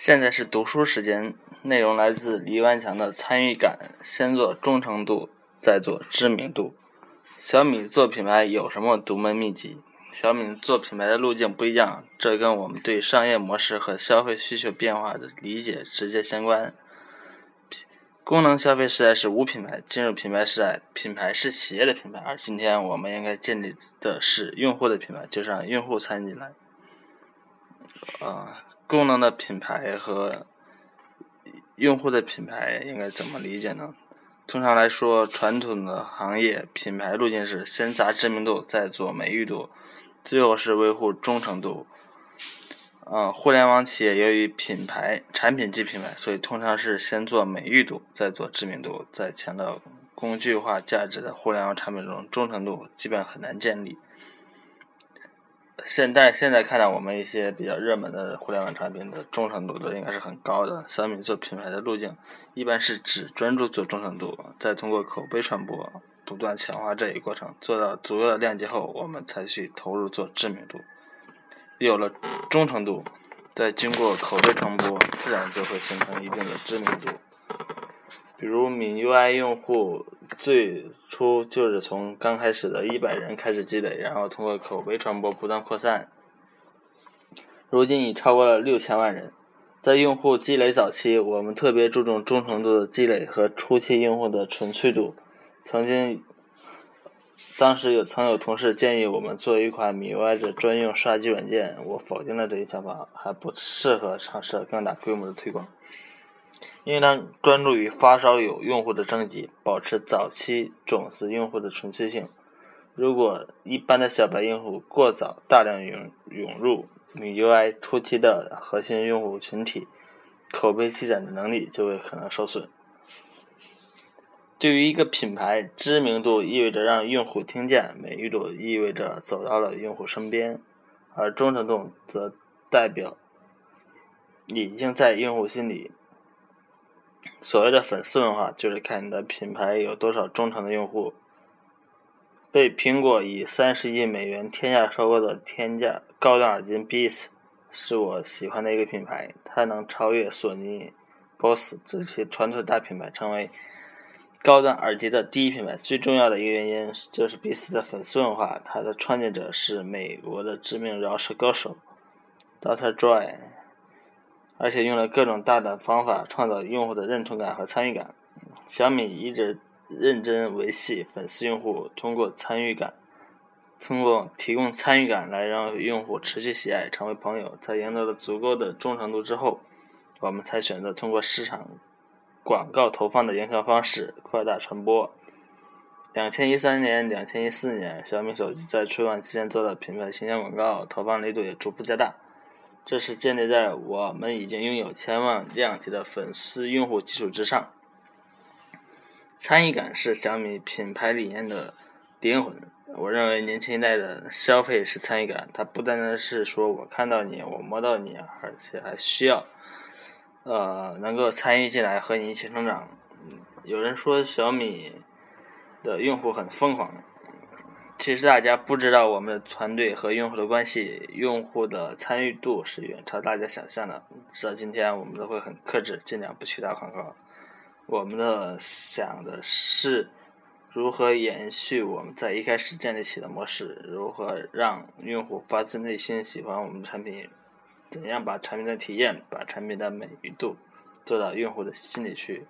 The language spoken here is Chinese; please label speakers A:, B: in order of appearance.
A: 现在是读书时间，内容来自李万强的参与感。先做忠诚度，再做知名度。小米做品牌有什么独门秘籍？小米做品牌的路径不一样，这跟我们对商业模式和消费需求变化的理解直接相关。功能消费时代是无品牌，进入品牌时代，品牌是企业的品牌，而今天我们应该建立的是用户的品牌，就是让用户参与进来。啊，功能的品牌和用户的品牌应该怎么理解呢？通常来说，传统的行业品牌路径是先砸知名度，再做美誉度，最后是维护忠诚度。嗯，互联网企业由于品牌产品即品牌，所以通常是先做美誉度，再做知名度，在强调工具化价值的互联网产品中，忠诚度基本很难建立。现在现在看到我们一些比较热门的互联网产品的忠诚度都应该是很高的。小米做品牌的路径一般是只专注做忠诚度，再通过口碑传播不断强化这一过程，做到足够的量级后，我们才去投入做知名度。有了忠诚度，再经过口碑传播，自然就会形成一定的知名度。比如米 UI 用户最初就是从刚开始的一百人开始积累，然后通过口碑传播不断扩散，如今已超过了六千万人。在用户积累早期，我们特别注重忠诚度的积累和初期用户的纯粹度。曾经，当时有曾有同事建议我们做一款米 UI 的专用刷机软件，我否定了这一想法，还不适合尝试更大规模的推广。应当专注于发烧友用户的升级，保持早期种子用户的纯粹性。如果一般的小白用户过早大量涌涌入米 UI 初期的核心用户群体，口碑积攒的能力就会可能受损。对于一个品牌，知名度意味着让用户听见，美誉度意味着走到了用户身边，而忠诚度则代表已经在用户心里。所谓的粉丝文化，就是看你的品牌有多少忠诚的用户。被苹果以三十亿美元天价收购的天价高端耳机 Beats，是我喜欢的一个品牌。它能超越索尼、BOSS 这些传统大品牌，成为高端耳机的第一品牌。最重要的一个原因就是 Beats 的粉丝文化。它的创建者是美国的知名饶舌歌手 Dr. Dre。而且用了各种大胆方法创造用户的认同感和参与感。小米一直认真维系粉丝用户，通过参与感，通过提供参与感来让用户持续喜爱，成为朋友。在赢得了足够的忠诚度之后，我们才选择通过市场广告投放的营销方式扩大传播。两千一三年、两千一四年，小米手机在春晚期间做的品牌形象广告投放力度也逐步加大。这是建立在我们已经拥有千万量级的粉丝用户基础之上。参与感是小米品牌理念的灵魂。我认为年轻一代的消费是参与感，它不单单是说我看到你，我摸到你，而且还需要，呃，能够参与进来和你一起成长。有人说小米的用户很疯狂。其实大家不知道，我们的团队和用户的关系，用户的参与度是远超大家想象的。直到今天，我们都会很克制，尽量不去打广告。我们的想的是如何延续我们在一开始建立起的模式，如何让用户发自内心喜欢我们的产品，怎样把产品的体验、把产品的美誉度做到用户的心里去。